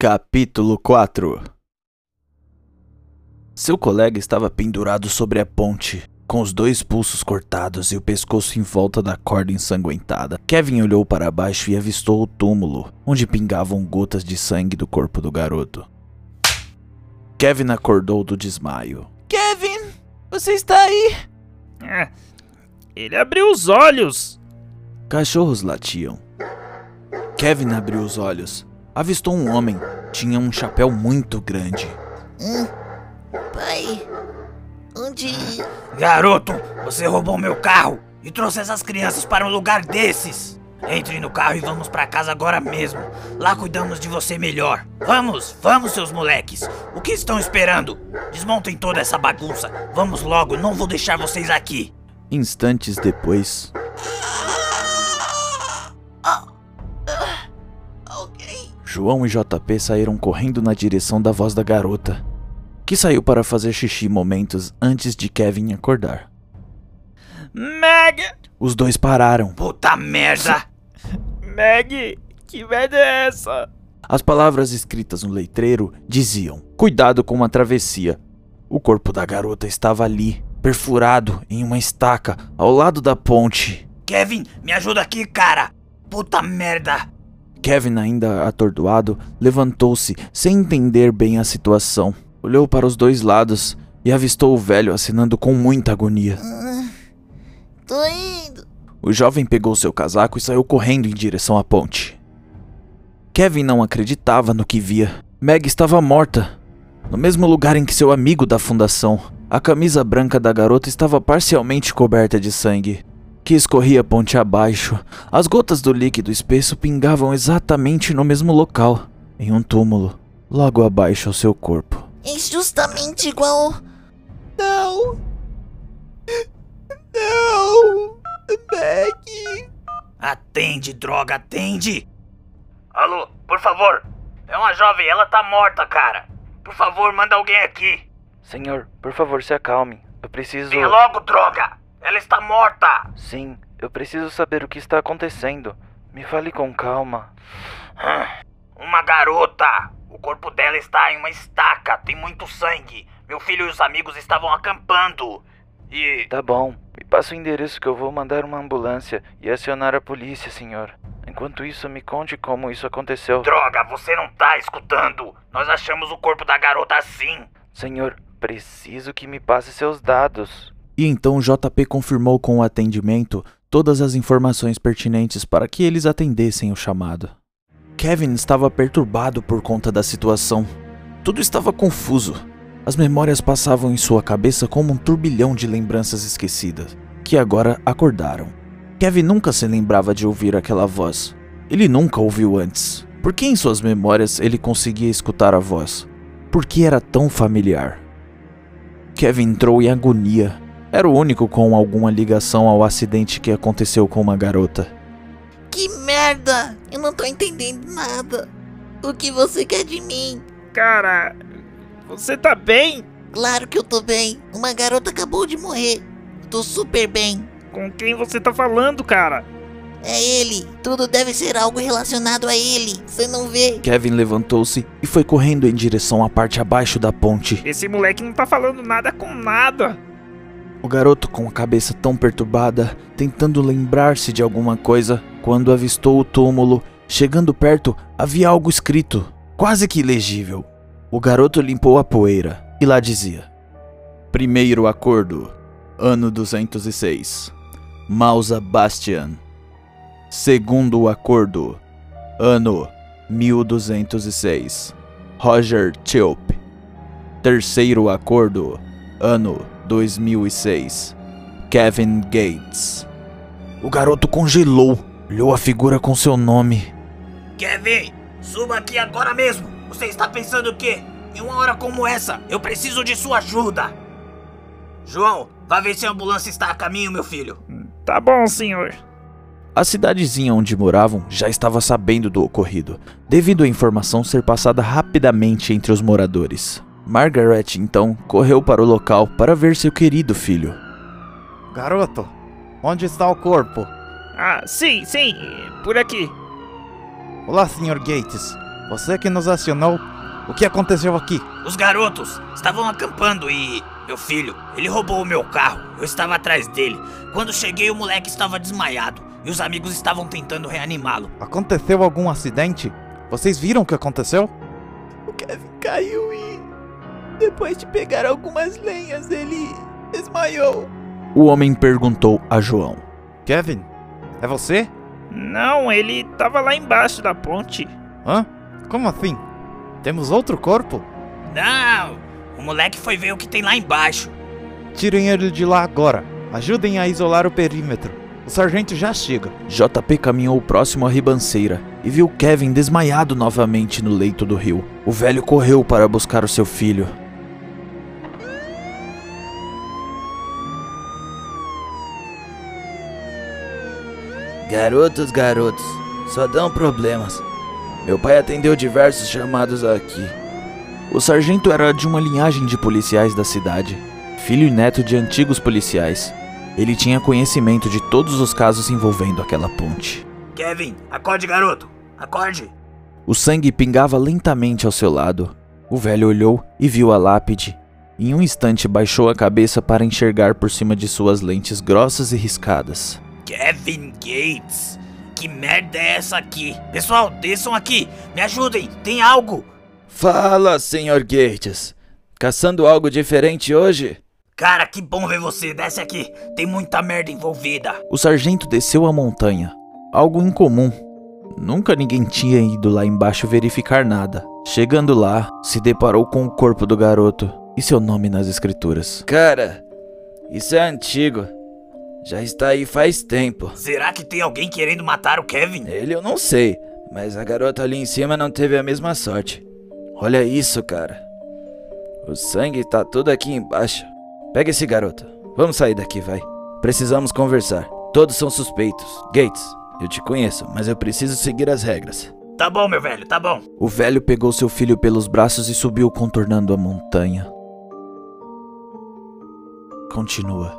Capítulo 4 Seu colega estava pendurado sobre a ponte, com os dois pulsos cortados e o pescoço em volta da corda ensanguentada. Kevin olhou para baixo e avistou o túmulo, onde pingavam gotas de sangue do corpo do garoto. Kevin acordou do desmaio. Kevin, você está aí? É, ele abriu os olhos. Cachorros latiam. Kevin abriu os olhos. Avistou um homem. Tinha um chapéu muito grande. Hum, pai, onde. Garoto, você roubou meu carro e trouxe essas crianças para um lugar desses. Entre no carro e vamos para casa agora mesmo. Lá cuidamos de você melhor. Vamos, vamos, seus moleques. O que estão esperando? Desmontem toda essa bagunça. Vamos logo, não vou deixar vocês aqui. Instantes depois, João e JP saíram correndo na direção da voz da garota, que saiu para fazer xixi momentos antes de Kevin acordar. Meg! Os dois pararam. Puta merda! Meg! Que merda é essa? As palavras escritas no letreiro diziam: Cuidado com uma travessia. O corpo da garota estava ali, perfurado em uma estaca ao lado da ponte. Kevin, me ajuda aqui, cara! Puta merda! Kevin, ainda atordoado, levantou-se sem entender bem a situação. Olhou para os dois lados e avistou o velho acenando com muita agonia. Ah, tô indo. O jovem pegou seu casaco e saiu correndo em direção à ponte. Kevin não acreditava no que via. Meg estava morta, no mesmo lugar em que seu amigo da fundação. A camisa branca da garota estava parcialmente coberta de sangue, que escorria ponte abaixo. As gotas do líquido espesso pingavam exatamente no mesmo local, em um túmulo, logo abaixo ao seu corpo. É justamente igual. Não. Não. Meg. Atende, droga, atende! Alô, por favor! É uma jovem, ela tá morta, cara! Por favor, manda alguém aqui! Senhor, por favor, se acalme. Eu preciso. Vem logo, droga! Ela está morta! Sim, eu preciso saber o que está acontecendo. Me fale com calma. Uma garota! O corpo dela está em uma estaca, tem muito sangue. Meu filho e os amigos estavam acampando. E. Tá bom. Me passa o endereço que eu vou mandar uma ambulância e acionar a polícia, senhor. Enquanto isso, me conte como isso aconteceu. Droga, você não tá escutando! Nós achamos o corpo da garota assim! Senhor, preciso que me passe seus dados. E então JP confirmou com o atendimento todas as informações pertinentes para que eles atendessem o chamado. Kevin estava perturbado por conta da situação. Tudo estava confuso. As memórias passavam em sua cabeça como um turbilhão de lembranças esquecidas, que agora acordaram. Kevin nunca se lembrava de ouvir aquela voz. Ele nunca ouviu antes. Por que em suas memórias ele conseguia escutar a voz? Por que era tão familiar? Kevin entrou em agonia. Era o único com alguma ligação ao acidente que aconteceu com uma garota. Que merda! Eu não tô entendendo nada. O que você quer de mim? Cara, você tá bem? Claro que eu tô bem. Uma garota acabou de morrer. Tô super bem. Com quem você tá falando, cara? É ele. Tudo deve ser algo relacionado a ele. Você não vê? Kevin levantou-se e foi correndo em direção à parte abaixo da ponte. Esse moleque não tá falando nada com nada. O garoto, com a cabeça tão perturbada, tentando lembrar-se de alguma coisa, quando avistou o túmulo, chegando perto, havia algo escrito, quase que ilegível. O garoto limpou a poeira e lá dizia: Primeiro acordo, ano 206. Mausa Bastian. Segundo acordo, ano 1206. Roger Tilp. Terceiro acordo, ano 2006. Kevin Gates. O garoto congelou, olhou a figura com seu nome. Kevin, suba aqui agora mesmo! Você está pensando o quê? Em uma hora como essa, eu preciso de sua ajuda! João, vá ver se a ambulância está a caminho, meu filho. Tá bom, senhor. A cidadezinha onde moravam já estava sabendo do ocorrido, devido à informação ser passada rapidamente entre os moradores. Margaret então correu para o local para ver seu querido filho. Garoto, onde está o corpo? Ah, sim, sim, por aqui. Olá, Sr. Gates. Você que nos acionou. O que aconteceu aqui? Os garotos estavam acampando e. Meu filho, ele roubou o meu carro. Eu estava atrás dele. Quando cheguei, o moleque estava desmaiado e os amigos estavam tentando reanimá-lo. Aconteceu algum acidente? Vocês viram o que aconteceu? O Kevin caiu e. Depois de pegar algumas lenhas, ele desmaiou. O homem perguntou a João. Kevin, é você? Não, ele tava lá embaixo da ponte. Hã? Como assim? Temos outro corpo? Não! O moleque foi ver o que tem lá embaixo. Tirem ele de lá agora. Ajudem a isolar o perímetro. O sargento já chega. JP caminhou próximo à ribanceira e viu Kevin desmaiado novamente no leito do rio. O velho correu para buscar o seu filho. Garotos, garotos, só dão problemas. Meu pai atendeu diversos chamados aqui. O sargento era de uma linhagem de policiais da cidade, filho e neto de antigos policiais. Ele tinha conhecimento de todos os casos envolvendo aquela ponte. Kevin, acorde, garoto! Acorde! O sangue pingava lentamente ao seu lado. O velho olhou e viu a lápide. Em um instante baixou a cabeça para enxergar por cima de suas lentes grossas e riscadas. Kevin Gates! Que merda é essa aqui? Pessoal, desçam aqui! Me ajudem! Tem algo! Fala, Sr. Gates. Caçando algo diferente hoje? Cara, que bom ver você! Desce aqui! Tem muita merda envolvida! O sargento desceu a montanha. Algo incomum. Nunca ninguém tinha ido lá embaixo verificar nada. Chegando lá, se deparou com o corpo do garoto e seu nome nas escrituras. Cara, isso é antigo. Já está aí faz tempo. Será que tem alguém querendo matar o Kevin? Ele eu não sei, mas a garota ali em cima não teve a mesma sorte. Olha isso, cara. O sangue tá todo aqui embaixo. Pega esse garoto. Vamos sair daqui, vai. Precisamos conversar. Todos são suspeitos. Gates, eu te conheço, mas eu preciso seguir as regras. Tá bom, meu velho, tá bom. O velho pegou seu filho pelos braços e subiu contornando a montanha. Continua.